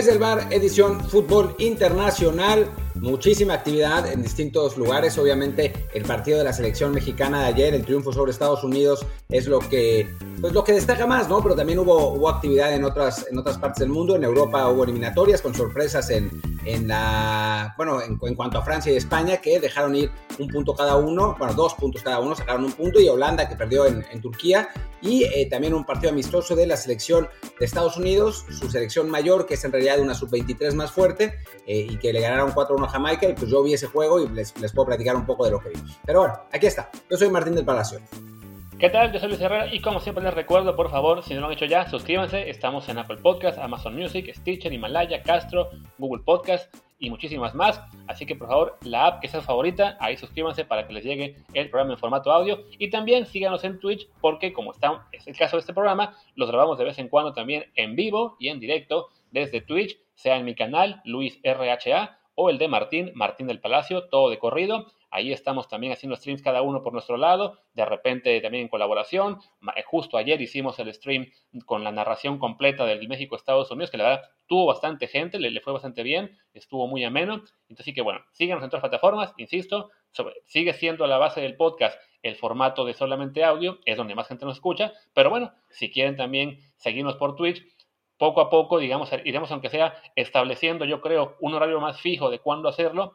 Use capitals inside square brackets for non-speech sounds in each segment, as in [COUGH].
Desde el bar, edición Fútbol Internacional. Muchísima actividad en distintos lugares. Obviamente, el partido de la selección mexicana de ayer, el triunfo sobre Estados Unidos, es lo que, pues, lo que destaca más, ¿no? Pero también hubo, actividad en otras, en otras partes del mundo. En Europa hubo eliminatorias con sorpresas en, en la. Bueno, en, cuanto a Francia y España, que dejaron ir un punto cada uno, bueno, dos puntos cada uno, sacaron un punto, y Holanda, que perdió en, en Turquía. Y eh, también un partido amistoso de la selección de Estados Unidos, su selección mayor, que es en realidad una sub-23 más fuerte, eh, y que le ganaron 4-1 a Jamaica. Y pues yo vi ese juego y les, les puedo platicar un poco de lo que vi. Pero bueno, aquí está. Yo soy Martín del Palacio. ¿Qué tal? Yo soy Luis Herrera y como siempre les recuerdo, por favor, si no lo han hecho ya, suscríbanse. Estamos en Apple Podcast, Amazon Music, Stitcher, Himalaya, Castro, Google Podcast y muchísimas más. Así que por favor, la app que sea favorita, ahí suscríbanse para que les llegue el programa en formato audio. Y también síganos en Twitch porque como está, es el caso de este programa, los grabamos de vez en cuando también en vivo y en directo desde Twitch, sea en mi canal, Luis RHA, o el de Martín, Martín del Palacio, todo de corrido. Ahí estamos también haciendo streams cada uno por nuestro lado, de repente también en colaboración. Eh, justo ayer hicimos el stream con la narración completa del México-Estados Unidos, que la verdad tuvo bastante gente, le, fue bastante bien, estuvo muy ameno. Entonces sí que bueno, síganos en todas las plataformas, insisto, sigue siendo la base del podcast el formato de solamente audio, es donde más gente nos escucha, pero bueno, si quieren también seguirnos por Twitch, poco a poco, digamos, iremos aunque sea estableciendo, yo creo, un horario más fijo de cuándo hacerlo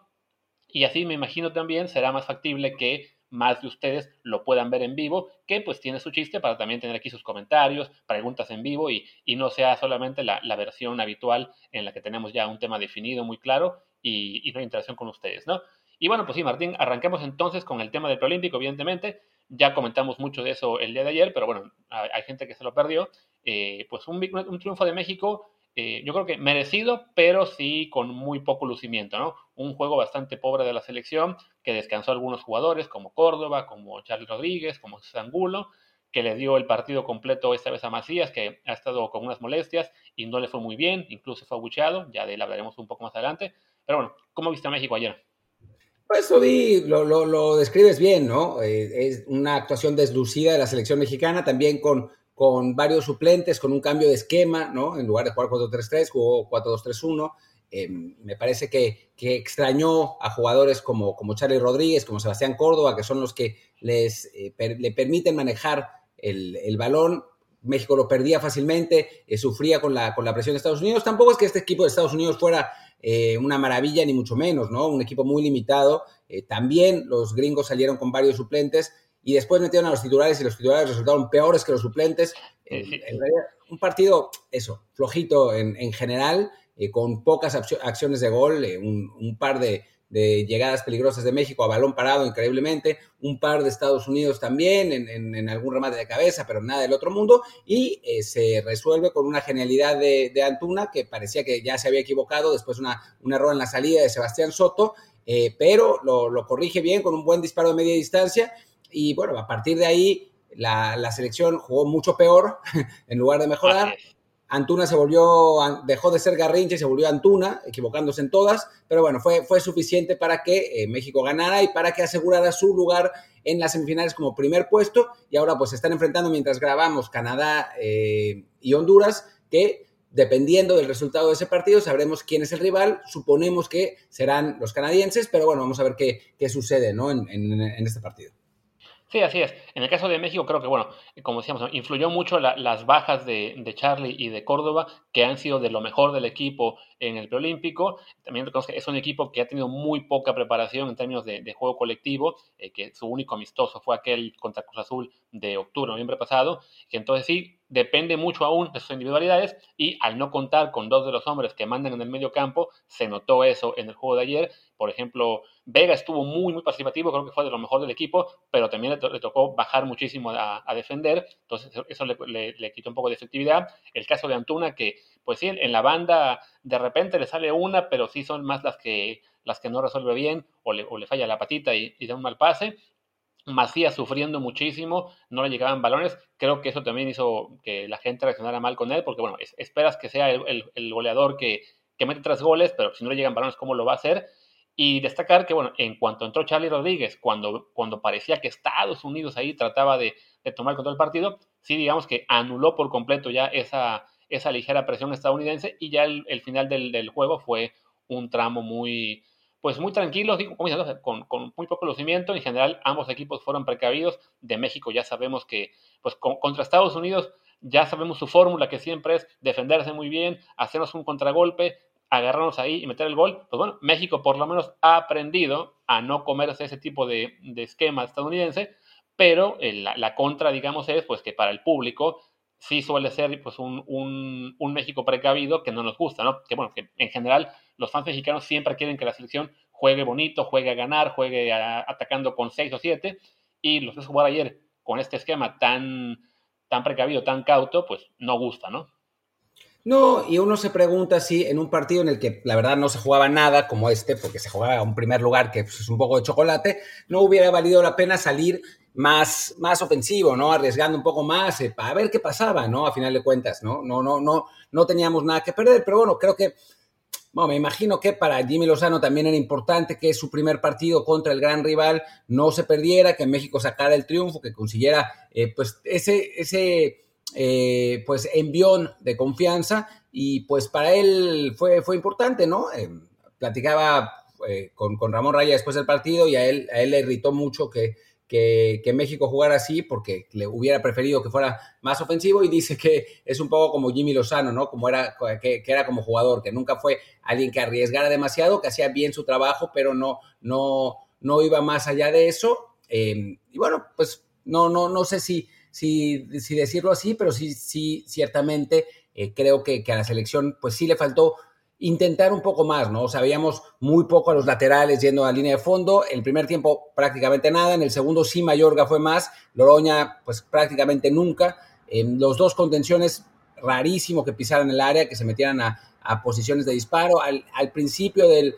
y así me imagino también será más factible que más de ustedes lo puedan ver en vivo, que pues tiene su chiste para también tener aquí sus comentarios, preguntas en vivo y, no sea solamente la, versión habitual en la que tenemos ya un tema definido muy claro y, no hay interacción con ustedes, ¿no? Y bueno, pues sí, Martín, arranquemos entonces con el tema del preolímpico, evidentemente. Ya comentamos mucho de eso el día de ayer, pero bueno, hay, gente que se lo perdió. Eh, pues un, un triunfo de México eh, yo creo que merecido, pero sí con muy poco lucimiento, ¿no? Un juego bastante pobre de la selección, que descansó a algunos jugadores, como Córdoba, como Charles Rodríguez, como Zangulo, que le dio el partido completo esta vez a Macías, que ha estado con unas molestias y no le fue muy bien, incluso fue abucheado, ya de él hablaremos un poco más adelante. Pero bueno, ¿cómo viste a México ayer? Pues lo, lo, lo, describes bien, ¿no? Eh, es una actuación deslucida de la selección mexicana, también con con varios suplentes, con un cambio de esquema, ¿no? En lugar de jugar 4-3-3, jugó 4-2-3-1. Eh, me parece que, que, extrañó a jugadores como, como Charlie Rodríguez, como Sebastián Córdoba, que son los que les, eh, le permiten manejar el, el, balón. México lo perdía fácilmente, eh, sufría con la, con la presión de Estados Unidos. Tampoco es que este equipo de Estados Unidos fuera una maravilla, ni mucho menos, ¿no? Un equipo muy limitado. también los gringos salieron con varios suplentes y después metieron a los titulares y los titulares resultaron peores que los suplentes. En, realidad, un partido, eso, flojito en, en general, eh, con pocas acciones de gol, eh, un, un, par de, de, llegadas peligrosas de México a balón parado increíblemente, un par de Estados Unidos también en, en algún remate de cabeza, pero nada del otro mundo, y eh, se resuelve con una genialidad de, de, Antuna que parecía que ya se había equivocado, después una, un error en la salida de Sebastián Soto, pero lo, lo corrige bien con un buen disparo de media distancia y bueno, a partir de ahí la, selección jugó mucho peor [LAUGHS] en lugar de mejorar. Antuna se volvió, dejó de ser Garrincha y se volvió Antuna, equivocándose en todas, pero bueno, fue, fue suficiente para que eh, México ganara y para que asegurara su lugar en las semifinales como primer puesto. Y ahora pues se están enfrentando mientras grabamos Canadá eh, y Honduras, que dependiendo del resultado de ese partido sabremos quién es el rival. Suponemos que serán los canadienses, pero bueno, vamos a ver qué, qué sucede ¿no? en, en este partido. Sí, así es. En el caso de México, creo que, bueno, como decíamos, influyó mucho las bajas de, de, Charlie y de Córdoba, que han sido de lo mejor del equipo en el preolímpico. También que es un equipo que ha tenido muy poca preparación en términos de, juego colectivo, eh, que su único amistoso fue aquel contra Cruz Azul de octubre, noviembre pasado, que entonces sí, depende mucho aún de sus individualidades y al no contar con dos de los hombres que mandan en el medio campo, se notó eso en el juego de ayer. Por ejemplo, Vega estuvo muy, muy participativo, creo que fue de lo mejor del equipo, pero también le, tocó bajar muchísimo a, defender, entonces eso le, quitó un poco de efectividad. El caso de Antuna, que pues sí, en la banda de repente le sale una, pero sí son más las que, las que no resuelve bien o le, falla la patita y, y da un mal pase. Macías sufriendo muchísimo, no le llegaban balones. Creo que eso también hizo que la gente reaccionara mal con él, porque bueno, esperas que sea el, goleador que, que, mete tres goles, pero si no le llegan balones, ¿cómo lo va a hacer? Y destacar que, bueno, en cuanto entró Charlie Rodríguez, cuando, cuando parecía que Estados Unidos ahí trataba de, de tomar control del partido, sí, digamos que anuló por completo ya esa, esa ligera presión estadounidense y ya el, final del, juego fue un tramo muy, pues muy tranquilo, con, con, muy poco lucimiento. En general, ambos equipos fueron precavidos. De México ya sabemos que, pues contra Estados Unidos, ya sabemos su fórmula, que siempre es defenderse muy bien, hacernos un contragolpe, agarrarnos ahí y meter el gol. Pues bueno, México por lo menos ha aprendido a no comerse ese tipo de, esquema estadounidense, pero la, la, contra, digamos, es pues que para el público sí suele ser pues un, México precavido que no nos gusta, ¿no? Que bueno, que en general los fans mexicanos siempre quieren que la selección juegue bonito, juegue a ganar, juegue atacando con 6 o 7, y los que jugar ayer con este esquema tan precavido, tan cauto, pues no gusta, ¿no? No, y uno se pregunta si en un partido en el que la verdad no se jugaba nada como este, porque se jugaba un primer lugar que pues, es un poco de chocolate, no hubiera valido la pena salir más, más ofensivo, ¿no? Arriesgando un poco más eh, para ver qué pasaba, ¿no? A final de cuentas, ¿no? No, no, no, no teníamos nada que perder, pero bueno, creo que, bueno, me imagino que para Jimmy Lozano también era importante que su primer partido contra el gran rival no se perdiera, que México sacara el triunfo, que consiguiera, eh, pues, ese, ese eh, pues envión de confianza y pues para él fue, fue importante, ¿no? Eh, platicaba eh, con, Ramón Raya después del partido y a él, a él le irritó mucho que, que, México jugara así porque le hubiera preferido que fuera más ofensivo y dice que es un poco como Jimmy Lozano, ¿no? Como era, que, era como jugador, que nunca fue alguien que arriesgara demasiado, que hacía bien su trabajo, pero no, no, no iba más allá de eso. y bueno, pues no, no, no sé si, si, decirlo así, pero sí, sí, ciertamente eh, creo que, a la selección pues sí le faltó intentar un poco más, ¿no? Sabíamos muy poco a los laterales yendo a la línea de fondo. El primer tiempo prácticamente nada, en el segundo sí Mayorga fue más, Loroña pues prácticamente nunca. En los dos contenciones rarísimo que pisaran el área, que se metieran a, posiciones de disparo. Al, principio del,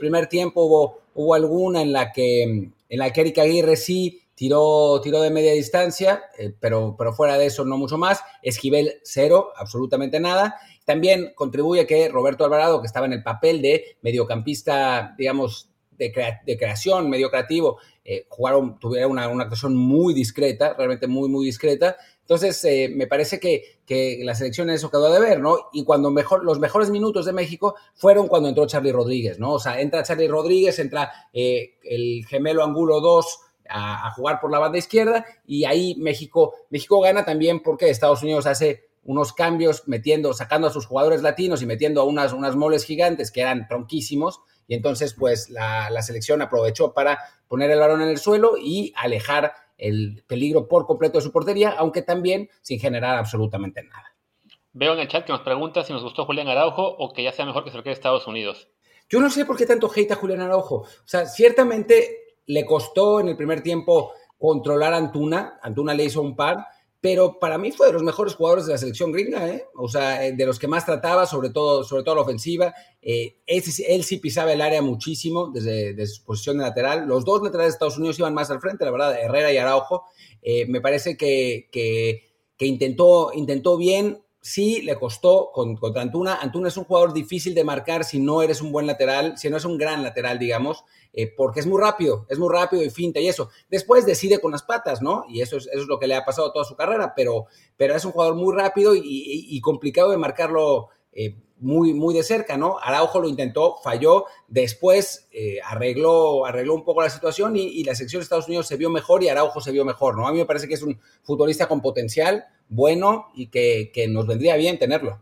primer tiempo hubo, hubo alguna en la que en la que Erika Aguirre sí tiró, tiró de media distancia, eh, pero, pero fuera de eso no mucho más. Esquivel cero, absolutamente nada. También contribuye que Roberto Alvarado, que estaba en el papel de mediocampista, digamos, de, creación, medio creativo, eh, jugaron, tuvieron una, una, actuación muy discreta, realmente muy, muy discreta. Entonces, eh, me parece que, que, la selección eso quedó de ver, ¿no? Y cuando mejor, los mejores minutos de México fueron cuando entró Charlie Rodríguez, ¿no? O sea, entra Charlie Rodríguez, entra el gemelo Angulo 2, a, jugar por la banda izquierda y ahí México, México gana también porque Estados Unidos hace unos cambios metiendo, sacando a sus jugadores latinos y metiendo a unas, unas moles gigantes que eran tronquísimos y entonces pues la, selección aprovechó para poner el balón en el suelo y alejar el peligro por completo de su portería, aunque también sin generar absolutamente nada. Veo en el chat que nos pregunta si nos gustó Julián Araujo o que ya sea mejor que se lo quede Estados Unidos. Yo no sé por qué tanto hate a Julián Araujo. O sea, ciertamente le costó en el primer tiempo controlar a Antuna. Antuna le hizo un par, pero para mí fue de los mejores jugadores de la selección gringa, ¿eh? O sea, eh, de los que más trataba, sobre todo, sobre todo la ofensiva. Eh, él, sí pisaba el área muchísimo desde, su posición de lateral. Los dos laterales de Estados Unidos iban más al frente, la verdad, Herrera y Araujo. me parece que, que, que intentó, intentó bien, sí le costó contra Antuna. Antuna es un jugador difícil de marcar si no eres un buen lateral, si no es un gran lateral, digamos, eh, porque es muy rápido, es muy rápido y finta y eso. Después decide con las patas, ¿no? Y eso es, eso es lo que le ha pasado toda su carrera, pero, pero es un jugador muy rápido y, complicado de marcarlo. Eh, muy, muy de cerca, ¿no? Araujo lo intentó, falló, después eh, arregló, arregló un poco la situación y, la sección de Estados Unidos se vio mejor y Araujo se vio mejor, ¿no? A mí me parece que es un futbolista con potencial, bueno y que, nos vendría bien tenerlo.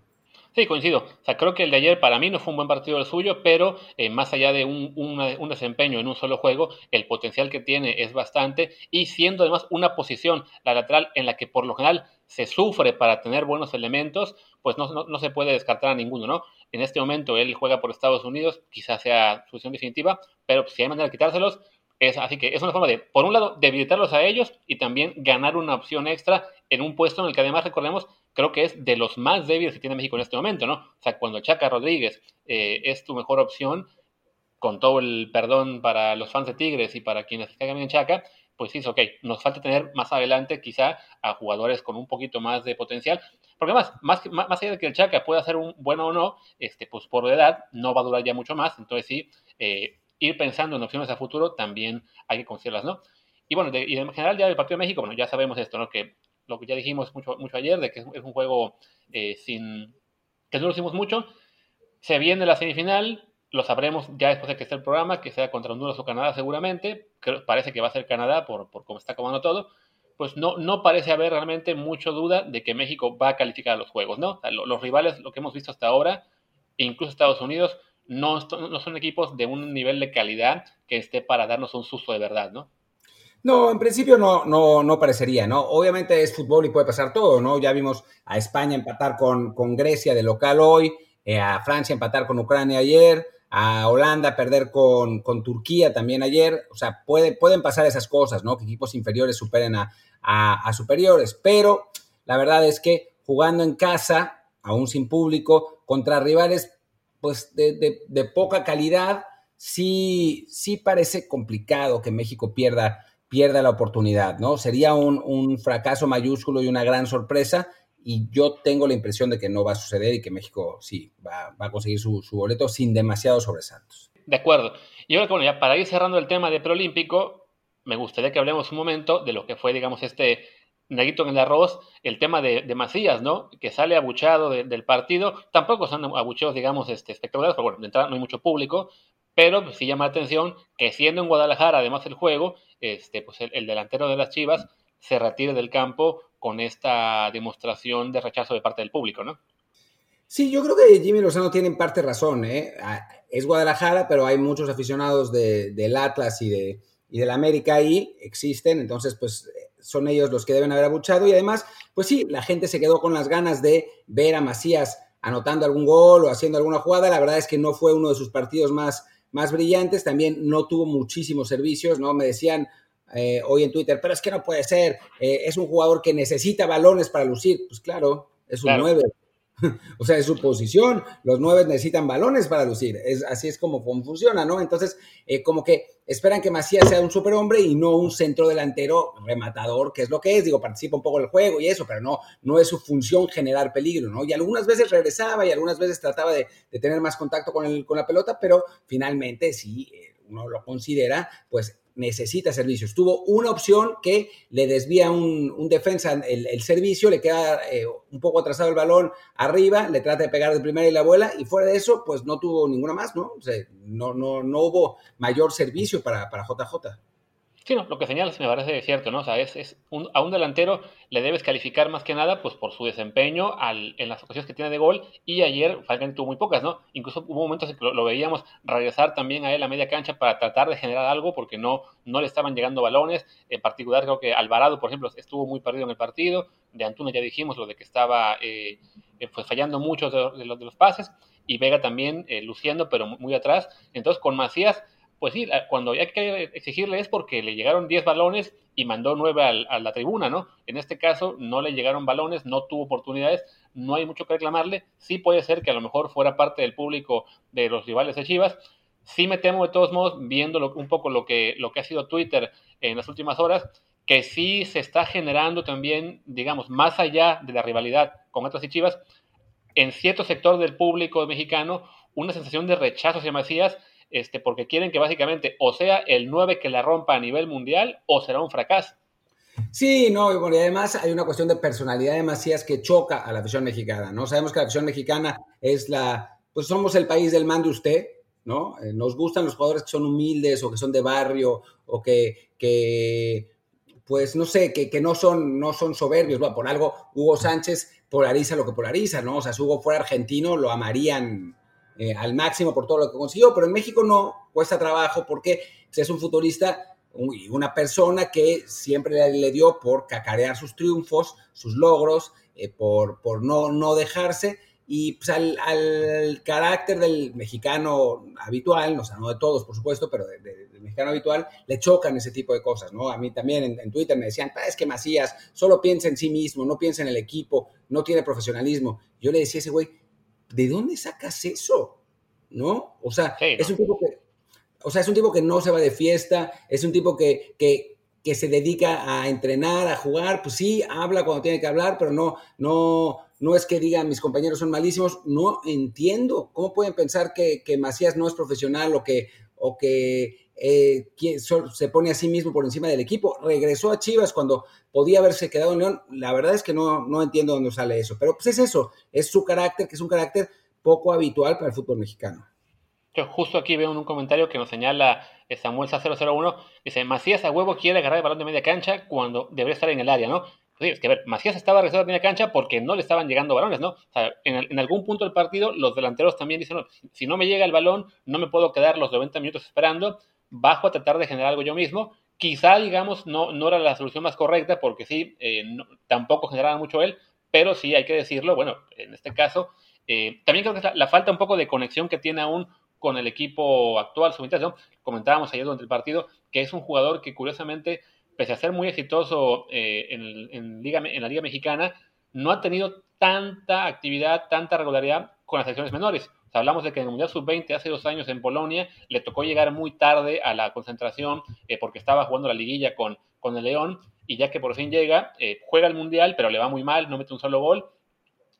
Sí, coincido. O sea, creo que el de ayer para mí no fue un buen partido el suyo, pero eh, más allá de un, un, desempeño en un solo juego, el potencial que tiene es bastante y siendo además una posición, la lateral, en la que por lo general se sufre para tener buenos elementos, pues no, no, se puede descartar a ninguno, ¿no? En este momento él juega por Estados Unidos, quizás sea su decisión definitiva, pero si hay manera de quitárselos, es, así que es una forma de, por un lado, debilitarlos a ellos y también ganar una opción extra en un puesto en el que además, recordemos, creo que es de los más débiles que tiene México en este momento, ¿no? O sea, cuando Chaca Rodríguez eh, es tu mejor opción, con todo el perdón para los fans de Tigres y para quienes caigan en Chaca, pues sí, es ok. Nos falta tener más adelante quizá a jugadores con un poquito más de potencial. Porque además, más, más, allá de que el Chaca pueda ser un bueno o no, este, pues por edad no va a durar ya mucho más. Entonces sí, eh, ir pensando en opciones a futuro también hay que considerarlas, ¿no? Y bueno, y en general ya del Partido de México, bueno, ya sabemos esto, ¿no? Que lo que ya dijimos mucho, mucho ayer, de que es, un juego eh, sin que no lo hicimos mucho. Se viene la semifinal, lo sabremos ya después de que esté el programa, que sea contra Honduras o Canadá seguramente. parece que va a ser Canadá por, por cómo está acomodando todo. Pues no, no parece haber realmente mucha duda de que México va a calificar a los juegos, ¿no? los rivales, lo que hemos visto hasta ahora, incluso Estados Unidos, no, no son equipos de un nivel de calidad que esté para darnos un susto de verdad, ¿no? No, en principio no, no, no parecería, ¿no? Obviamente es fútbol y puede pasar todo, ¿no? Ya vimos a España empatar con, con Grecia de local hoy, eh, a Francia empatar con Ucrania ayer, a Holanda perder con, con Turquía también ayer. O sea, puede, pueden pasar esas cosas, ¿no? Que equipos inferiores superen a, a, superiores. Pero la verdad es que jugando en casa, aún sin público, contra rivales pues de, de poca calidad, sí, sí parece complicado que México pierda pierda la oportunidad, ¿no? Sería un, fracaso mayúsculo y una gran sorpresa y yo tengo la impresión de que no va a suceder y que México sí va, a conseguir su, boleto sin demasiados sobresaltos. De acuerdo. Y ahora, bueno, ya para ir cerrando el tema de preolímpico, me gustaría que hablemos un momento de lo que fue, digamos, este neguito en el arroz, el tema de, Macías, ¿no? Que sale abuchado del partido. Tampoco son abucheos, digamos, este, espectaculares, porque bueno, de entrada no hay mucho público, pero sí llama la atención que siendo en Guadalajara, además el juego, este, pues el, delantero de las Chivas se retire del campo con esta demostración de rechazo de parte del público, ¿no? Sí, yo creo que Jimmy Lozano tiene en parte razón. ¿eh? Ah, es Guadalajara, pero hay muchos aficionados del Atlas y, de, y del América ahí, existen, entonces pues son ellos los que deben haber abuchado y además, pues sí, la gente se quedó con las ganas de ver a Macías anotando algún gol o haciendo alguna jugada. La verdad es que no fue uno de sus partidos más brillantes, también no tuvo muchísimos servicios, ¿no? Me decían eh, hoy en Twitter, pero es que no puede ser, eh, es un jugador que necesita balones para lucir. Pues claro, es un 9. [LAUGHS] o sea, es su posición. Los nueve necesitan balones para lucir. Es, así es como funciona, ¿no? Entonces, eh, como que esperan que Macías sea un superhombre y no un centro delantero rematador, que es lo que es. Digo, participa un poco en el juego y eso, pero no, no es su función generar peligro, ¿no? Y algunas veces regresaba y algunas veces trataba de, tener más contacto con, el, con la pelota, pero finalmente sí, uno lo considera, pues necesita servicios. Tuvo una opción que le desvía un, defensa el, servicio, le queda eh, un poco atrasado el balón arriba, le trata de pegar de primera y la abuela, y fuera de eso, pues no tuvo ninguna más, ¿no? O sea, no, no, no hubo mayor servicio para, para JJ. Sí, no, lo que señalas me parece cierto, ¿no? O sea, es, a un delantero le debes calificar más que nada pues por su desempeño en las ocasiones que tiene de gol y ayer Falcán tuvo muy pocas, ¿no? Incluso hubo momentos en que lo, veíamos regresar también a él a media cancha para tratar de generar algo porque no, no le estaban llegando balones. En particular creo que Alvarado, por ejemplo, estuvo muy perdido en el partido. De Antuna ya dijimos lo de que estaba eh, eh, pues fallando muchos de, los, de los pases y Vega también eh, luciendo pero muy atrás. Entonces con Macías pues sí, cuando hay que exigirle es porque le llegaron 10 balones y mandó 9 a la tribuna, ¿no? En este caso no le llegaron balones, no tuvo oportunidades, no hay mucho que reclamarle. Sí puede ser que a lo mejor fuera parte del público de los rivales de Chivas. Sí me temo de todos modos, viendo un poco lo que, lo que ha sido Twitter en las últimas horas, que sí se está generando también, digamos, más allá de la rivalidad con Atlas y Chivas, en cierto sector del público mexicano, una sensación de rechazo hacia Macías este, porque quieren que básicamente o sea el 9 que la rompa a nivel mundial o será un fracaso. Sí, no, y además hay una cuestión de personalidad de Macías que choca a la afición mexicana, ¿no? Sabemos que la afición mexicana es la, pues somos el país del mande usted, ¿no? Eh, nos gustan los jugadores que son humildes o que son de barrio o que, que pues no sé, que, que, no, son, no son soberbios. Bueno, por algo Hugo Sánchez polariza lo que polariza, ¿no? O sea, si Hugo fuera argentino, lo amarían eh, al máximo por todo lo que consiguió, pero en México no cuesta trabajo porque es un futurista y una persona que siempre le, dio por cacarear sus triunfos, sus logros, eh, por, no, dejarse. Y pues al, carácter del mexicano habitual, o sea, no de todos, por supuesto, pero del mexicano habitual, le chocan ese tipo de cosas, ¿no? A mí también en, en Twitter me decían, es que Macías solo piensa en sí mismo, no piensa en el equipo, no tiene profesionalismo. Yo le decía a ese güey, ¿de dónde sacas eso? ¿No? O sea, es un tipo que, o sea, es un tipo que no se va de fiesta, es un tipo que, que, que, se dedica a entrenar, a jugar, pues sí, habla cuando tiene que hablar, pero no, no, no es que digan mis compañeros son malísimos, no entiendo. ¿Cómo pueden pensar que, que Macías no es profesional o que, o que eh, se pone a sí mismo por encima del equipo. Regresó a Chivas cuando podía haberse quedado en León. La verdad es que no, no entiendo dónde sale eso, pero pues es eso, es su carácter, que es un carácter poco habitual para el fútbol mexicano. Yo justo aquí veo un comentario que nos señala Samuel 001, dice, Macías a huevo quiere agarrar el balón de media cancha cuando debería estar en el área, ¿no? Sí, es que a ver, Macías estaba regresando a media cancha porque no le estaban llegando balones, ¿no? O sea, en, algún punto del partido los delanteros también dicen, si no me llega el balón, no me puedo quedar los 90 minutos esperando, bajo a tratar de generar algo yo mismo. Quizá, digamos, no, no era la solución más correcta porque sí, eh, tampoco generaba mucho él, pero sí hay que decirlo, bueno, en este caso, eh, también creo que la, la, falta un poco de conexión que tiene aún con el equipo actual, su ¿no? Comentábamos ayer durante el partido que es un jugador que curiosamente, pese a ser muy exitoso eh, en, en la Liga Mexicana, no ha tenido tanta actividad, tanta regularidad con las selecciones menores. Hablamos de que en el Mundial Sub-20 hace dos años en Polonia le tocó llegar muy tarde a la concentración eh, porque estaba jugando la liguilla con, con el León y ya que por fin llega, eh, juega el Mundial, pero le va muy mal, no mete un solo gol.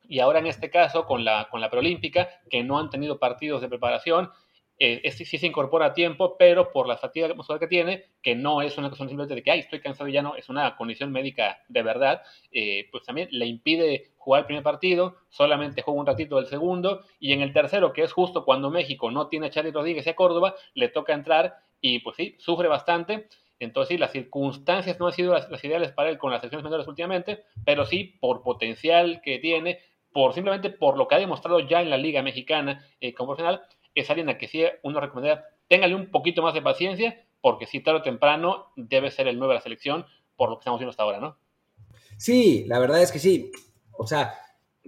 Y ahora en este caso con la, con la preolímpica, que no han tenido partidos de preparación, eh, este sí se incorpora a tiempo, pero por la fatiga muscular que tiene, que no es una cuestión simplemente de que, ay, estoy cansado y ya no, es una condición médica de verdad, eh, pues también le impide jugar el primer partido, solamente juega un ratito del segundo, y en el tercero, que es justo cuando México no tiene a Charlie Rodríguez y a Córdoba, le toca entrar y pues sí, sufre bastante. Entonces, sí, las circunstancias no han sido las, las ideales para él con las selecciones menores últimamente, pero sí, por potencial que tiene, por simplemente por lo que ha demostrado ya en la Liga Mexicana eh, como profesional, es alguien a que sí uno recomendaría, téngale un poquito más de paciencia, porque si tarde o temprano debe ser el nuevo de la selección, por lo que estamos viendo hasta ahora, ¿no? Sí, la verdad es que sí. O sea,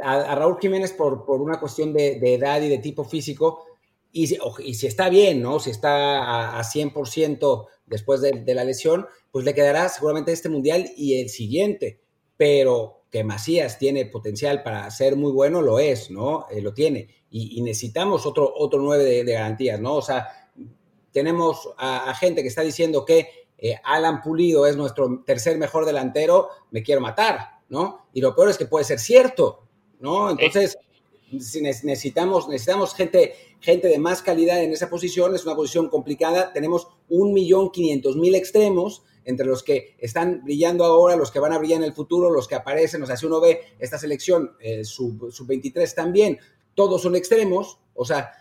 a, Raúl Jiménez por, por una cuestión de, edad y de tipo físico, y si, está bien, ¿no? Si está a, 100% después de, de, la lesión, pues le quedará seguramente este mundial y el siguiente. Pero que Macías tiene potencial para ser muy bueno, lo es, ¿no? Eh, lo tiene. Y, necesitamos otro, otro 9 de, garantías, ¿no? O sea, tenemos a, gente que está diciendo que eh, Alan Pulido es nuestro tercer mejor delantero, me quiero matar, ¿no? Y lo peor es que puede ser cierto, ¿no? Entonces, necesitamos, necesitamos gente, gente de más calidad en esa posición, es una posición complicada, tenemos un millón quinientos mil extremos, entre los que están brillando ahora, los que van a brillar en el futuro, los que aparecen, o sea, si uno ve esta selección eh, sub-23 también, todos son extremos, o sea,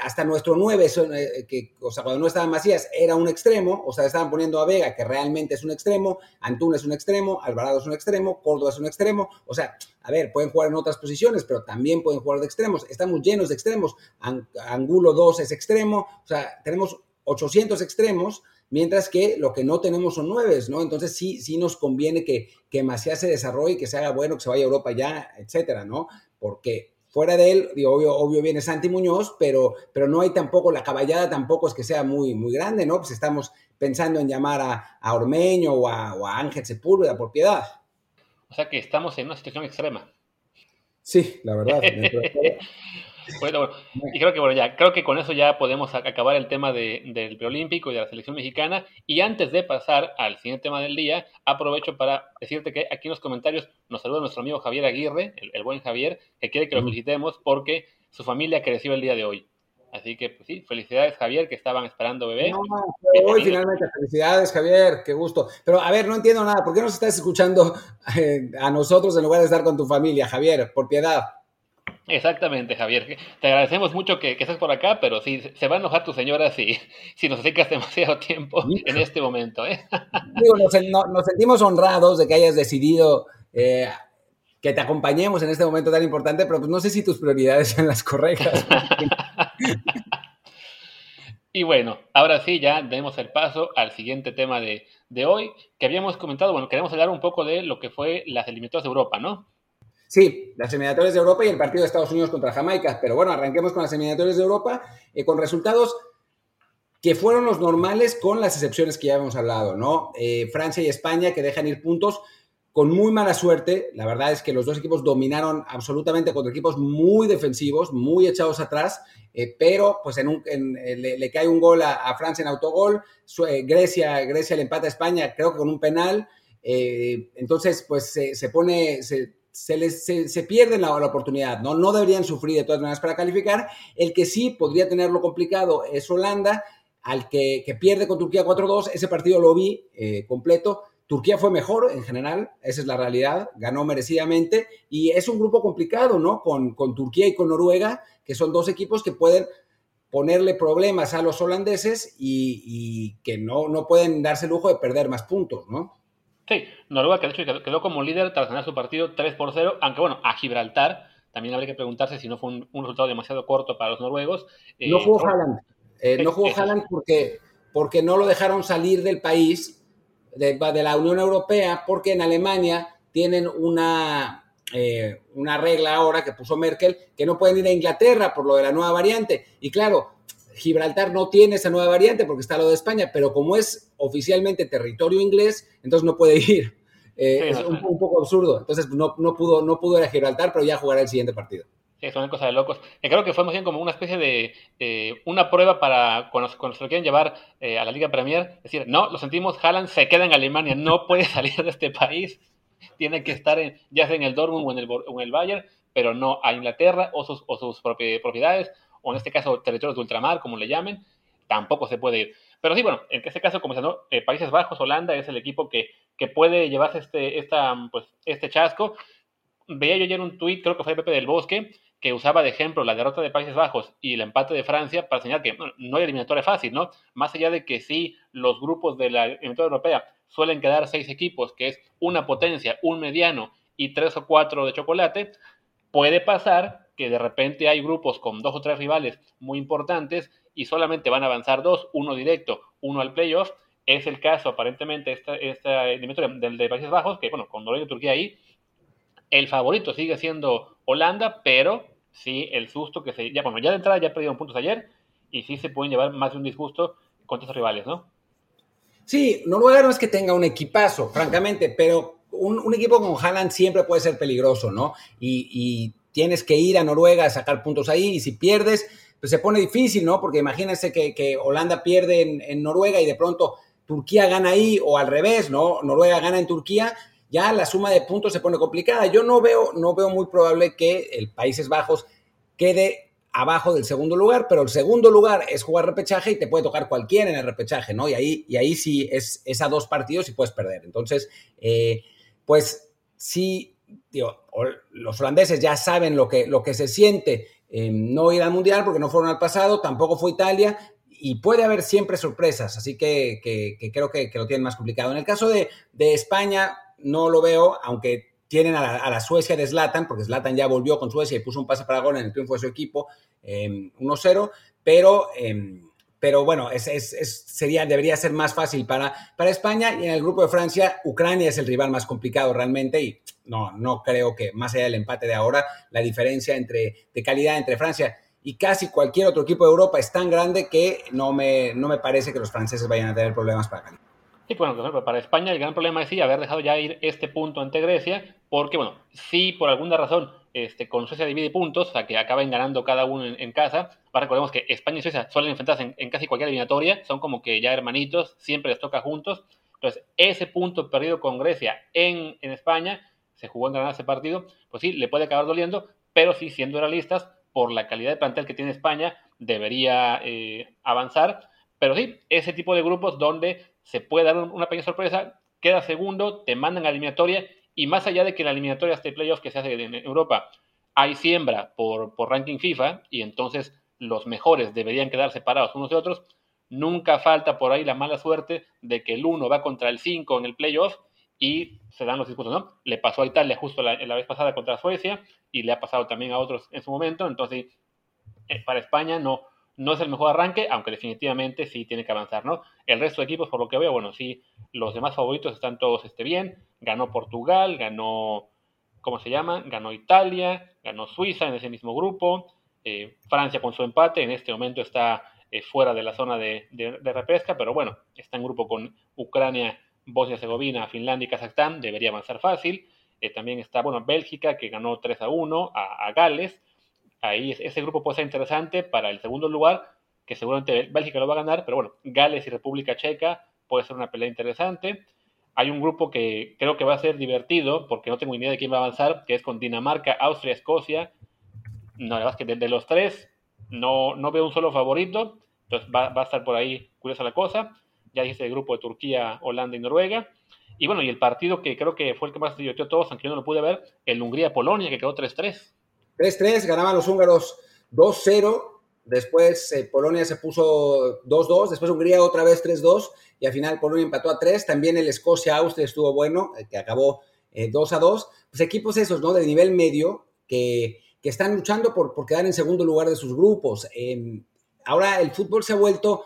hasta nuestro 9, eh, que, o sea, cuando no estaba Macías, era un extremo, o sea, estaban poniendo a Vega, que realmente es un extremo, Antún es un extremo, Alvarado es un extremo, Córdoba es un extremo, o sea, a ver, pueden jugar en otras posiciones, pero también pueden jugar de extremos, estamos llenos de extremos, Angulo 2 es extremo, o sea, tenemos 800 extremos, mientras que lo que no tenemos son nueve, ¿no? Entonces sí, sí nos conviene que, que Macías se desarrolle, que se haga bueno, que se vaya a Europa ya, etcétera, ¿no? Porque fuera de él, digo, obvio, obvio viene Santi Muñoz, pero, pero no hay tampoco, la caballada tampoco es que sea muy, muy grande, ¿no? Pues estamos pensando en llamar a, Ormeño o a, Ángel Sepúlveda por piedad. O sea que estamos en una situación extrema. Sí, la verdad. [LAUGHS] Bueno, y creo que bueno, ya, creo que con eso ya podemos acabar el tema del preolímpico y de la selección mexicana. Y antes de pasar al siguiente tema del día, aprovecho para decirte que aquí en los comentarios nos saluda nuestro amigo Javier Aguirre, el, buen Javier, que quiere que lo felicitemos porque su familia creció el día de hoy. Así que, pues sí, felicidades, Javier, que estaban esperando bebé. No, hoy finalmente, felicidades, Javier, qué gusto. Pero, a ver, no entiendo nada. ¿Por qué nos estás escuchando eh, a nosotros en lugar de estar con tu familia, Javier? Por piedad. Exactamente, Javier. Te agradecemos mucho que, estés por acá, pero sí, se va a enojar tu señora si, si nos dedicas demasiado tiempo en este momento. ¿eh? Digo, nos, sentimos honrados de que hayas decidido eh, que te acompañemos en este momento tan importante, pero pues no sé si tus prioridades son las correctas. [LAUGHS] y bueno, ahora sí, ya demos el paso al siguiente tema de, de hoy, que habíamos comentado, bueno, queremos hablar un poco de lo que fue las eliminatorias de Europa, ¿no? Sí, las eliminatorias de Europa y el partido de Estados Unidos contra Jamaica. Pero bueno, arranquemos con las eliminatorias de Europa, eh, con resultados que fueron los normales con las excepciones que ya hemos hablado, ¿no? Eh, Francia y España que dejan ir puntos con muy mala suerte. La verdad es que los dos equipos dominaron absolutamente contra equipos muy defensivos, muy echados atrás, eh, pero pues en un, le, cae un gol a, Francia en autogol. Grecia, Grecia le empata a España, creo que con un penal. entonces, pues se, pone, se, les, se, pierden la, oportunidad, ¿no? No deberían sufrir de todas maneras para calificar. El que sí podría tenerlo complicado es Holanda. al que, pierde con Turquía 4-2. Ese partido lo vi eh, completo. Turquía fue mejor en general, esa es la realidad, ganó merecidamente y es un grupo complicado, ¿no? Con, con Turquía y con Noruega, que son dos equipos que pueden ponerle problemas a los holandeses y, que no, no pueden darse el lujo de perder más puntos, ¿no? Sí, Noruega que de hecho quedó como líder tras ganar su partido 3 por 0, aunque bueno, a Gibraltar también habría que preguntarse si no fue un, resultado demasiado corto para los noruegos. no jugó eh, Haaland, eh, no jugó Haaland porque, porque no lo dejaron salir del país, de, de la Unión Europea, porque en Alemania tienen una, eh, una regla ahora que puso Merkel, que no pueden ir a Inglaterra por lo de la nueva variante. Y claro, Gibraltar no tiene esa nueva variante porque está lo de España, pero como es oficialmente territorio inglés, entonces no puede ir. Eh, es un, poco absurdo. Entonces no, no, pudo, no pudo ir a Gibraltar, pero ya jugará el siguiente partido. Sí, son cosas de locos. Y creo que fue más bien como una especie de eh, una prueba para cuando, cuando, se lo quieren llevar a la Liga Premier. Es decir, no, lo sentimos, Haaland se queda en Alemania, no [LAUGHS] puede salir de este país tiene que estar en, ya sea en el Dortmund o en el, en el Bayern, pero no a Inglaterra o sus, o sus propiedades, o en este caso territorios de ultramar, como le llamen, tampoco se puede ir. Pero sí, bueno, en este caso, como ¿no? Eh, Países Bajos, Holanda es el equipo que, que puede llevarse este, esta, pues, este chasco. Veía yo ayer un tuit, creo que fue Pepe del Bosque, que usaba de ejemplo la derrota de Países Bajos y el empate de Francia para señalar que no hay eliminatoria fácil, ¿no? Más allá de que sí los grupos de la eliminatoria europea suelen quedar seis equipos, que es una potencia, un mediano y tres o cuatro de chocolate, puede pasar que de repente hay grupos con dos o tres rivales muy importantes y solamente van a avanzar dos, uno directo, uno al playoff. Es el caso, aparentemente, esta, esta del de Países Bajos, que bueno, con Noruega y Turquía ahí, el favorito sigue siendo Holanda, pero sí el susto que se. Ya, bueno, ya de entrada ya perdieron puntos ayer y sí se pueden llevar más de un disgusto contra esos rivales, ¿no? Sí, Noruega no es que tenga un equipazo, francamente, pero un, equipo con Haaland siempre puede ser peligroso, ¿no? Y, tienes que ir a Noruega a sacar puntos ahí y si pierdes, pues se pone difícil, ¿no? Porque imagínense que, Holanda pierde en, Noruega y de pronto Turquía gana ahí o al revés, ¿no? Noruega gana en Turquía, ya la suma de puntos se pone complicada. Yo no veo, no veo muy probable que el Países Bajos quede abajo del segundo lugar, pero el segundo lugar es jugar repechaje y te puede tocar cualquiera en el repechaje, ¿no? Y ahí, y ahí sí es, a dos partidos y puedes perder. Entonces, eh, pues sí, digo, los holandeses ya saben lo que, lo que se siente no ir al Mundial porque no fueron al pasado, tampoco fue Italia, y puede haber siempre sorpresas, así que, creo que, lo tienen más complicado. En el caso de, de España, no lo veo, aunque tienen a la, Suecia de Zlatan, porque Zlatan ya volvió con Suecia y puso un pase para gol en el triunfo de su equipo, 1-0, em, pero, em, pero bueno, es, sería, debería ser más fácil para, para España y en el grupo de Francia, Ucrania es el rival más complicado realmente y no, no creo que más allá del empate de ahora, la diferencia entre, de calidad entre Francia y casi cualquier otro equipo de Europa es tan grande que no me, no me parece que los franceses vayan a tener problemas para ganar. Sí, bueno, para España el gran problema es sí haber dejado ya ir este punto ante Grecia, porque bueno, si por alguna razón este, con Suecia divide puntos, o sea que acaben ganando cada uno en, casa, ahora recordemos que España y Suecia suelen enfrentarse en, casi cualquier eliminatoria, son como que ya hermanitos, siempre les toca juntos, entonces ese punto perdido con Grecia en, España, se jugó en ganar ese partido, pues sí, le puede acabar doliendo, pero sí, siendo realistas, por la calidad de plantel que tiene España, debería eh, avanzar, pero sí, ese tipo de grupos donde se puede dar una pequeña sorpresa, queda segundo, te mandan a la eliminatoria y más allá de que la eliminatoria de playoff que se hace en Europa hay siembra por, por ranking FIFA y entonces los mejores deberían quedar separados unos de otros, nunca falta por ahí la mala suerte de que el 1 va contra el 5 en el playoff y se dan los discursos, ¿no? Le pasó a Italia justo la, la, vez pasada contra Suecia y le ha pasado también a otros en su momento, entonces eh, para España no, no es el mejor arranque, aunque definitivamente sí tiene que avanzar, ¿no? El resto de equipos, por lo que veo, bueno, sí, los demás favoritos están todos este, bien. Ganó Portugal, ganó, ¿cómo se llama? Ganó Italia, ganó Suiza en ese mismo grupo. Eh, Francia con su empate, en este momento está eh, fuera de la zona de, repesca, pero bueno, está en grupo con Ucrania, Bosnia-Herzegovina, Finlandia y Kazajstán, debería avanzar fácil. Eh, también está, bueno, Bélgica, que ganó 3 a 1 a Gales ahí ese grupo puede ser interesante para el segundo lugar, que seguramente Bélgica lo va a ganar, pero bueno, Gales y República Checa puede ser una pelea interesante. Hay un grupo que creo que va a ser divertido, porque no tengo ni idea de quién va a avanzar, que es con Dinamarca, Austria, Escocia. No, la verdad es que de, los tres no, no veo un solo favorito, Entonces va, va a estar por ahí curiosa la cosa. Ya dice el grupo de Turquía, Holanda y Noruega. Y bueno, y el partido que creo que fue el que más divirtió a todos, aunque yo no lo pude ver, el Hungría-Polonia, que quedó 3-3. 3-3, ganaban los húngaros 2-0, después eh, Polonia se puso 2-2, después Hungría otra vez 3-2, y al final Polonia empató a 3, también el Escocia-Austria estuvo bueno, eh, que acabó 2-2. Eh, pues equipos esos, ¿no? De nivel medio, que, que están luchando por, por, quedar en segundo lugar de sus grupos. Em, ahora el fútbol se ha vuelto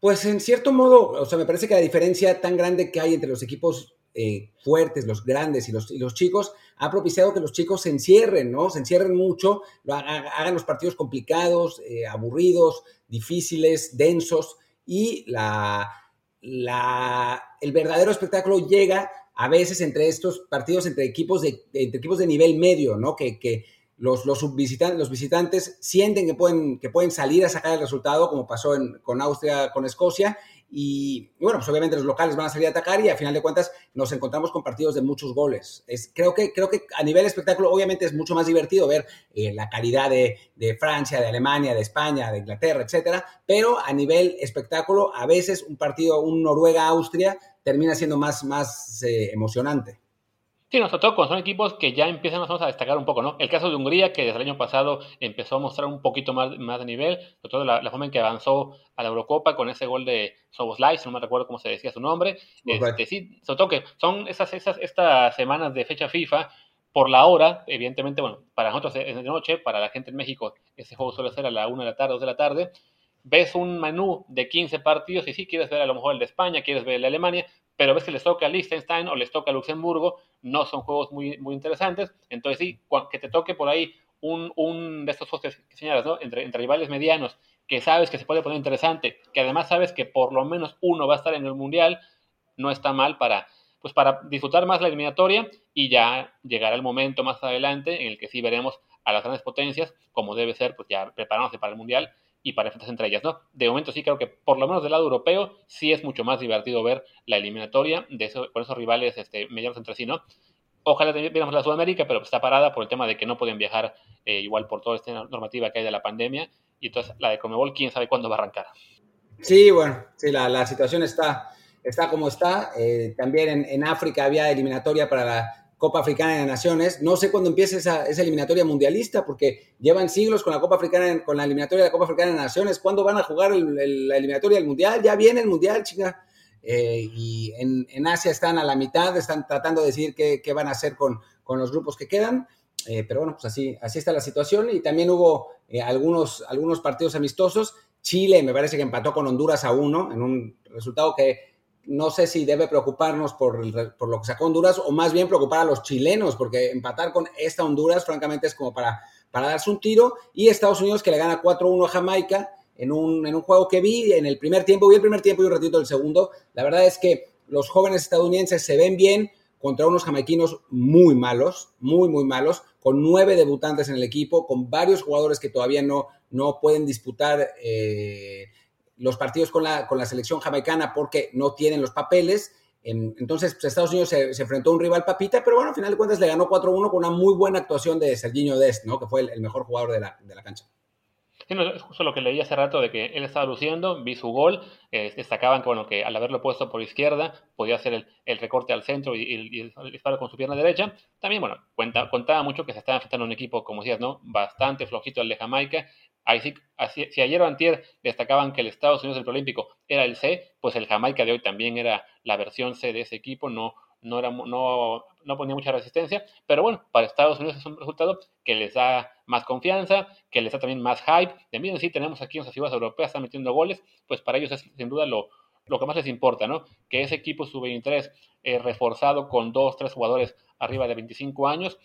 pues en cierto modo, o sea, me parece que la diferencia tan grande que hay entre los equipos eh, fuertes, los grandes y los, los, chicos, ha propiciado que los chicos se encierren, ¿no? Se encierren mucho, hagan los partidos complicados, eh, aburridos, difíciles, densos, y la, la, el verdadero espectáculo llega a veces entre estos partidos, entre equipos de, entre equipos de nivel medio, ¿no? Que, que los, los, visitantes, los visitantes sienten que pueden, que pueden salir a sacar el resultado, como pasó con Austria, con Escocia, y bueno, pues obviamente los locales van a salir a atacar y a final de cuentas nos encontramos con partidos de muchos goles. Es, creo, que, creo que a nivel espectáculo obviamente es mucho más divertido ver eh, la calidad de, de, Francia, de Alemania, de España, de Inglaterra, etcétera, pero a nivel espectáculo a veces un partido, un Noruega-Austria termina siendo más, más eh, emocionante. Sí, sobre todo cuando son equipos que ya empiezan a destacar un poco, ¿no? El caso de Hungría, que desde el año pasado empezó a mostrar un poquito más, más de nivel, sobre todo la, forma en que avanzó a la Eurocopa con ese gol de Soboslai, no me recuerdo cómo se decía su nombre. Este, sí, sobre todo que son esas, esas, estas semanas de fecha FIFA, por la hora, evidentemente, bueno, para nosotros es de noche, para la gente en México ese juego suele ser a la 1 de la tarde, 2 de la tarde, ves un menú de 15 partidos y sí quieres ver a lo mejor el de España, quieres ver el de Alemania, pero ves que les toca a Liechtenstein o les toca a Luxemburgo, no son juegos muy, muy interesantes. Entonces, sí, que te toque por ahí un, un de estos juegos que señalas, ¿no? Entre, entre, rivales medianos, que sabes que se puede poner interesante, que además sabes que por lo menos uno va a estar en el mundial, no está mal para, pues para disfrutar más la eliminatoria y ya llegará el momento más adelante en el que sí veremos a las grandes potencias, como debe ser, pues ya preparándose para el mundial y enfrentarse entre ellas, ¿no? De momento sí creo que por lo menos del lado europeo sí es mucho más divertido ver la eliminatoria de eso, con esos rivales este, medianos entre sí, ¿no? Ojalá viéramos la Sudamérica, pero está parada por el tema de que no pueden viajar eh, igual por toda esta normativa que hay de la pandemia. Y entonces la de Comebol, quién sabe cuándo va a arrancar. Sí, bueno, sí, la, la situación está, está como está. Eh, también en, en, África había eliminatoria para la Copa Africana de Naciones. No sé cuándo empiece esa, esa, eliminatoria mundialista, porque llevan siglos con la Copa Africana, con la eliminatoria de la Copa Africana de Naciones. ¿Cuándo van a jugar la eliminatoria del Mundial? Ya viene el Mundial, chica. Eh, y en, en, Asia están a la mitad, están tratando de decidir qué, qué van a hacer con, con, los grupos que quedan. Eh, pero bueno, pues así, así está la situación. Y también hubo eh, algunos, algunos partidos amistosos. Chile me parece que empató con Honduras a uno, en un resultado que no sé si debe preocuparnos por, por, lo que sacó Honduras o más bien preocupar a los chilenos, porque empatar con esta Honduras, francamente, es como para, para darse un tiro. Y Estados Unidos que le gana 4-1 a Jamaica en un, en un juego que vi en el primer tiempo, vi el primer tiempo y un ratito del segundo. La verdad es que los jóvenes estadounidenses se ven bien contra unos jamaiquinos muy malos, muy, muy malos, con nueve debutantes en el equipo, con varios jugadores que todavía no, no pueden disputar. Eh, los partidos con la, con la selección jamaicana porque no tienen los papeles. Entonces, pues, Estados Unidos se, enfrentó a un rival papita, pero bueno, al final de cuentas le ganó 4-1 con una muy buena actuación de Serginho Dest, ¿no? que fue el, mejor jugador de la, de la cancha. Es justo lo que leí hace rato de que él estaba luciendo, vi su gol, eh, destacaban que, bueno, que al haberlo puesto por izquierda podía hacer el, el recorte al centro y, disparo con su pierna derecha. También, bueno, cuenta, contaba mucho que se estaba enfrentando a un equipo, como decías, ¿no? Bastante flojito el de Jamaica. Ahí sí, así, si ayer o antier destacaban que el Estados Unidos del Preolímpico era el C, pues el Jamaica de hoy también era la versión C de ese equipo, no, no, era, no, no ponía mucha resistencia, pero bueno, para Estados Unidos es un resultado que les da más confianza, que les da también más hype. Miren, sí, tenemos aquí unas figuras europeas, están metiendo goles, pues para ellos es sin duda lo, lo que más les importa, ¿no? Que ese equipo sub-23 eh, reforzado con dos, tres jugadores arriba de 25 años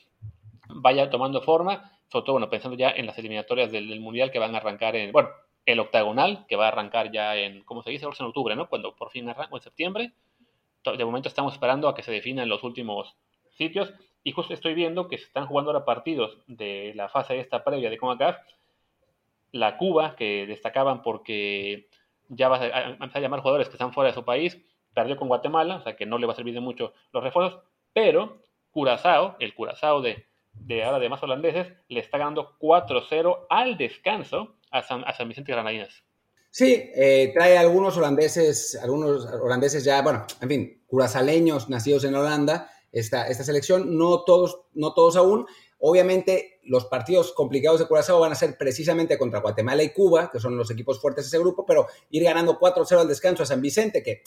vaya tomando forma, todo, bueno, pensando ya en las eliminatorias del, del Mundial que van a arrancar en, bueno, el octagonal, que va a arrancar ya en, ¿cómo se dice? en octubre, ¿no? Cuando por fin arranca, en septiembre. De momento estamos esperando a que se definan los últimos sitios y justo estoy viendo que se están jugando ahora partidos de la fase esta previa de CONCACAF. La Cuba, que destacaban porque ya va a empezar a llamar jugadores que están fuera de su país, perdió con Guatemala, o sea que no le va a servir de mucho los refuerzos, pero Curazao, el Curazao de, de ahora de más holandeses, le está ganando 4-0 al descanso a San, a San Vicente Granadinas. Sí, eh, trae algunos holandeses, algunos holandeses ya, bueno, en fin, curazaleños nacidos en Holanda, esta, esta selección, no todos, no todos aún. Obviamente, los partidos complicados de Curazao van a ser precisamente contra Guatemala y Cuba, que son los equipos fuertes de ese grupo, pero ir ganando 4-0 al descanso a San Vicente, que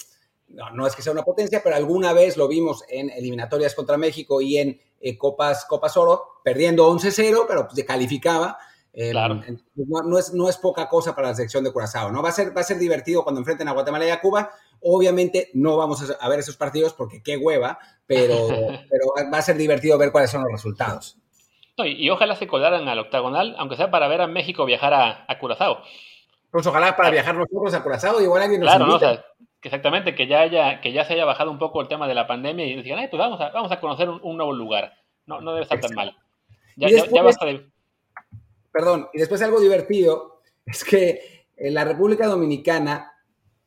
no, no, es que sea una potencia, pero alguna vez lo vimos en eliminatorias contra México y en eh, Copas, Copas Oro, perdiendo 11-0, pero se calificaba. Eh, claro. no, es, no es poca cosa para la selección de Curazao, ¿no? Va a, ser, va a ser divertido cuando enfrenten a Guatemala y a Cuba. Obviamente no vamos a ver esos partidos porque qué hueva, pero, [LAUGHS] pero va a ser divertido ver cuáles son los resultados. y, ojalá se colaran al octagonal, aunque sea para ver a México viajar a, a Curazao. Pues ojalá para viajar nosotros a Curazao, igual alguien nos claro, invita. Exactamente, que ya, haya, que ya se haya bajado un poco el tema de la pandemia y digan, pues vamos a, vamos a conocer un, nuevo lugar. No, no debe estar tan mal. Ya, ya basta de perdón, y después algo divertido, [LAUGHS] es que en la República Dominicana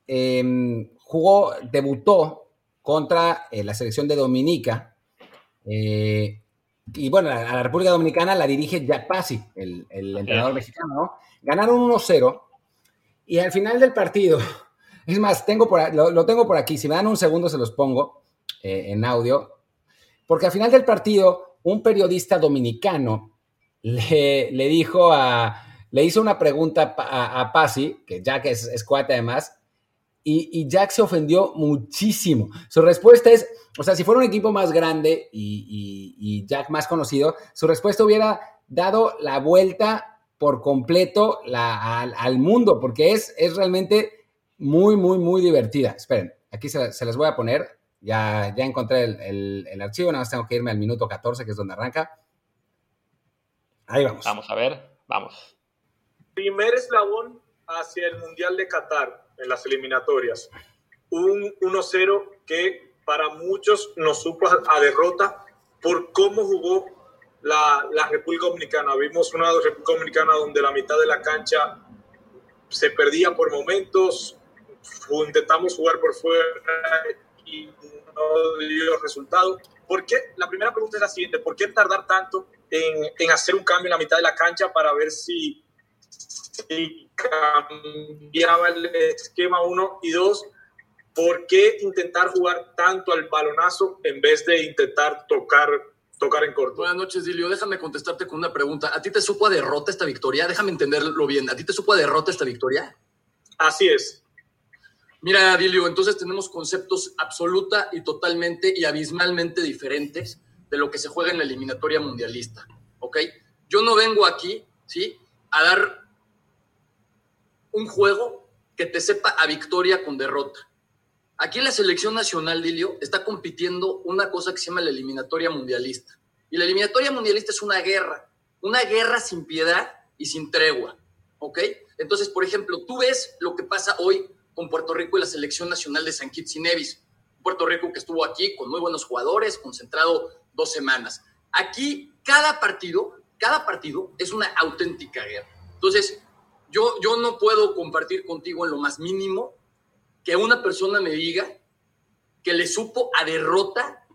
em, jugó, debutó contra eh, la selección de Dominica. Eh, y bueno, a la República Dominicana la dirige Jack Pasi, el, entrenador mexicano, ¿no? Ganaron 1-0 y al final del partido, es más, tengo por, lo, tengo por aquí, si me dan un segundo se los pongo eh, en audio, porque al final del partido un periodista dominicano le, dijo a, le hizo una pregunta a, a Pasi, que Jack es, es cuate además, y, Jack se ofendió muchísimo. Su respuesta es, o sea, si fuera un equipo más grande y, Jack más conocido, su respuesta hubiera dado la vuelta por completo al, mundo, porque es, es realmente muy, muy, muy divertida. Esperen, aquí se, se les voy a poner. Ya, ya encontré el, el archivo, nada más tengo que irme al minuto 14, que es donde arranca. Ahí vamos. Vamos a ver, vamos. Primer eslabón hacia el Mundial de Qatar en las eliminatorias. Un 1-0 que para muchos nos supo a derrota por cómo jugó la, la, República Dominicana. Vimos una República Dominicana donde la mitad de la cancha se perdía por momentos, intentamos jugar por fuera y no dio resultado. ¿Por qué? La primera pregunta es la siguiente, ¿por qué tardar tanto en, hacer un cambio en la mitad de la cancha para ver si, cambiaba el esquema uno y dos. ¿Por qué intentar jugar tanto al balonazo en vez de intentar tocar, tocar en corto? Buenas noches, Dilio. Déjame contestarte con una pregunta. ¿A ti te supo a derrota esta victoria? Déjame entenderlo bien. ¿A ti te supo a derrota esta victoria? Así es. Mira, Dilio, entonces tenemos conceptos absoluta y totalmente y abismalmente diferentes de lo que se juega en la eliminatoria mundialista, ¿ok? Yo no vengo aquí, ¿sí? A dar un juego que te sepa a victoria con derrota. Aquí la selección nacional, Dilio, está compitiendo una cosa que se llama la eliminatoria mundialista. Y la eliminatoria mundialista es una guerra, una guerra sin piedad y sin tregua, ¿ok? Entonces, por ejemplo, tú ves lo que pasa hoy con Puerto Rico y la selección nacional de San Kitts y Nevis. Puerto Rico que estuvo aquí con muy buenos jugadores, concentrado dos semanas. Aquí cada partido, cada partido es una auténtica guerra. Entonces, yo, yo no puedo compartir contigo en lo más mínimo que una persona me diga que le supo a derrota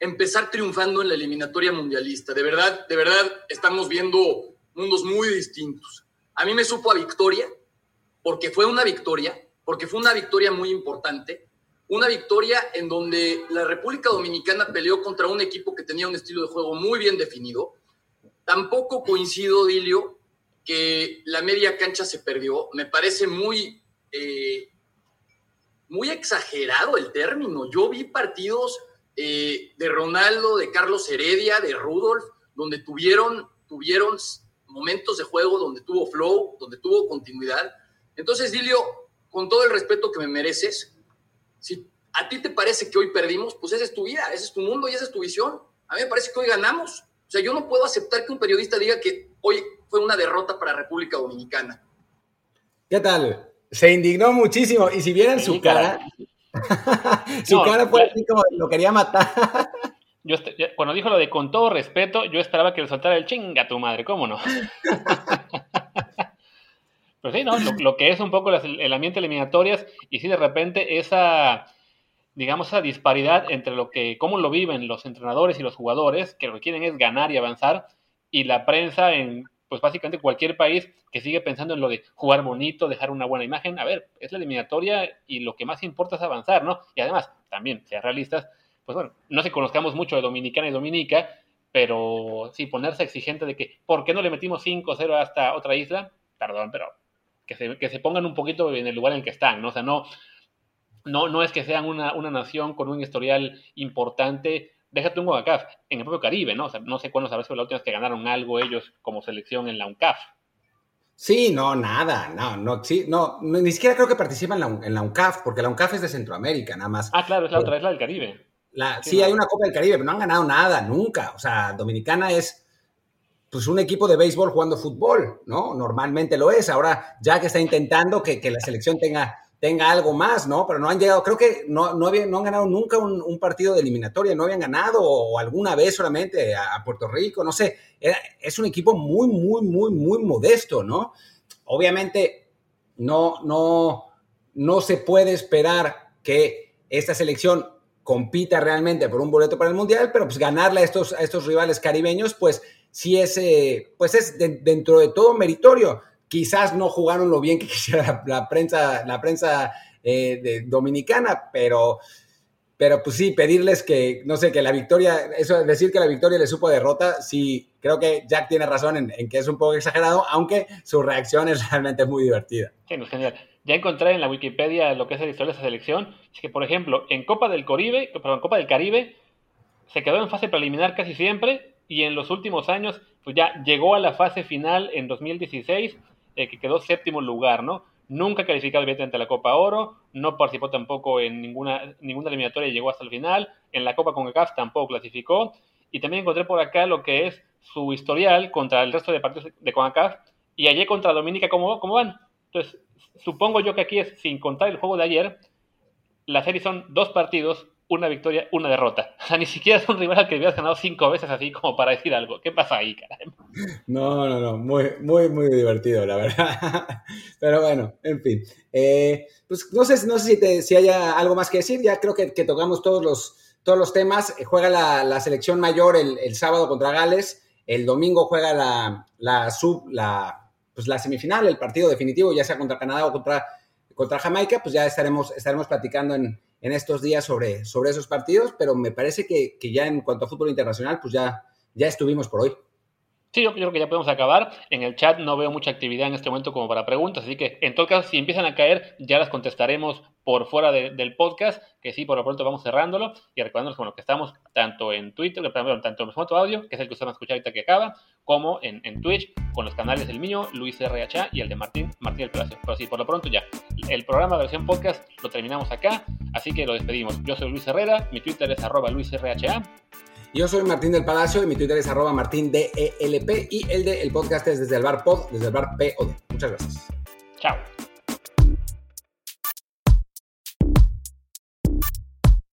empezar triunfando en la eliminatoria mundialista. De verdad, de verdad, estamos viendo mundos muy distintos. A mí me supo a victoria, porque fue una victoria, porque fue una victoria muy importante, una victoria en donde la República Dominicana peleó contra un equipo que tenía un estilo de juego muy bien definido. Tampoco coincido, Dilio, que la media cancha se perdió. Me parece muy, eh, muy exagerado el término. Yo vi partidos eh, de Ronaldo, de Carlos Heredia, de Rudolf, donde tuvieron, tuvieron momentos de juego, donde tuvo flow, donde tuvo continuidad. Entonces, Dilio, con todo el respeto que me mereces, si a ti te parece que hoy perdimos, pues esa es tu vida, ese es tu mundo y esa es tu visión. A mí me parece que hoy ganamos. O sea, yo no puedo aceptar que un periodista diga que hoy fue una derrota para República Dominicana. ¿Qué tal? Se indignó muchísimo. Y si vieran su cara, [LAUGHS] su cara fue así como lo quería matar. [LAUGHS] Yo, cuando dijo lo de con todo respeto, yo esperaba que le soltara el chinga tu madre, ¿cómo no? [LAUGHS] Pues sí, ¿no? Lo, que es un poco el ambiente eliminatorias y sí de repente esa, digamos, esa disparidad entre lo que, cómo lo viven los entrenadores y los jugadores, que lo que quieren es ganar y avanzar, y la prensa en pues básicamente cualquier país que sigue pensando en lo de jugar bonito, dejar una buena imagen, a ver, es la eliminatoria y lo que más importa es avanzar, ¿no? Y además, también, sean realistas, pues bueno, no se conozcamos mucho de Dominicana y Dominica, pero sí ponerse exigente de que, ¿por qué no le metimos 5-0 hasta otra isla? Perdón, pero que se, que se pongan un poquito en el lugar en el que están, ¿no? O sea, no, no, no es que sean una, una nación con un historial importante, déjate un CONCACAF, en el propio Caribe, ¿no? O sea, no sé cuándo sabes la última vez que ganaron algo ellos como selección en la UNCAF. Sí, no, nada, no, no, sí, no, ni siquiera creo que participan en la, en la UNCAF, porque la UNCAF es de Centroamérica, nada más. Ah, claro, es la otra, es la del Caribe. La, sí, hay una Copa del Caribe, pero no han ganado nada, nunca. O sea, Dominicana es pues un equipo de béisbol jugando fútbol, ¿no? Normalmente lo es. Ahora, ya que está intentando que, que la selección tenga tenga algo más, ¿no? Pero no han llegado, creo que no, no, han ganado nunca un, partido de eliminatoria, no habían ganado o alguna vez solamente a, Puerto Rico, no sé, es un equipo muy, muy, muy, muy modesto, ¿no? Obviamente no, no, no se puede esperar que esta selección compita realmente por un boleto para el Mundial, pero pues ganarle a estos, a estos rivales caribeños, pues sí es, eh, pues es dentro de todo meritorio quizás no jugaron lo bien que [LAUGHS] quisiera la, prensa, la prensa eh, de, dominicana, pero, pero pues sí, pedirles que, no sé, que la victoria, eso decir que la victoria le supo derrota, sí, creo que Jack tiene razón en, que es un poco exagerado, aunque su reacción es [LAUGHS] realmente muy divertida. Sí, genial. Ya encontré en la Wikipedia lo que es la historia de esa selección, es que, por ejemplo, en Copa del Caribe, perdón, Copa del Caribe, se quedó en fase preliminar casi siempre, y en los últimos años, pues ya llegó a la fase final en 2016 eh, que quedó séptimo lugar, ¿no? Nunca calificado evidentemente a la Copa Oro, no participó tampoco en ninguna, ninguna eliminatoria y llegó hasta el final. En la Copa CONCACAF tampoco clasificó. Y también encontré por acá lo que es su historial contra el resto de partidos de CONCACAF y allí contra Dominica, ¿cómo, ¿cómo van? Entonces, supongo yo que aquí es, sin contar el juego de ayer, la serie son dos partidos, una victoria, una derrota. [LAUGHS] O sea, ni siquiera es un rival al que habías ganado cinco veces así como para decir algo. ¿Qué pasa ahí, caray? [LAUGHS] No, no, no, muy, muy, muy divertido, la verdad. [LAUGHS] Pero bueno, en fin. Eh, pues no sé, no sé si, te, si haya algo más que decir. Ya creo que, que tocamos todos los, todos los temas. Eh, juega la, la selección mayor el, el, sábado contra Gales. El domingo juega la, la sub, la, pues la semifinal, el partido definitivo, ya sea contra Canadá o contra, contra Jamaica. Pues ya estaremos, estaremos platicando en en estos días sobre, sobre esos partidos, pero me parece que, que, ya en cuanto a fútbol internacional, pues ya, ya estuvimos por hoy. Sí, yo creo que ya podemos acabar. En el chat no veo mucha actividad en este momento como para preguntas, así que en todo caso, si empiezan a caer, ya las contestaremos por fuera del podcast, que sí, por lo pronto vamos cerrándolo y recordándonos bueno, que estamos tanto en Twitter, tanto en formato audio, que es el que ustedes van a escuchar ahorita que acaba, como en, Twitch, con los canales del mío, Luis RHA y el de Martín, Martín del Palacio. Pero sí, por lo pronto ya, el programa de versión podcast lo terminamos acá, así que lo despedimos. Yo soy Luis Herrera, mi Twitter es arroba LuisRHA. Yo soy Martín del Palacio y mi Twitter es arroba martindelp y el de el podcast es desde el bar pod, desde el bar POD. Muchas gracias. Chao.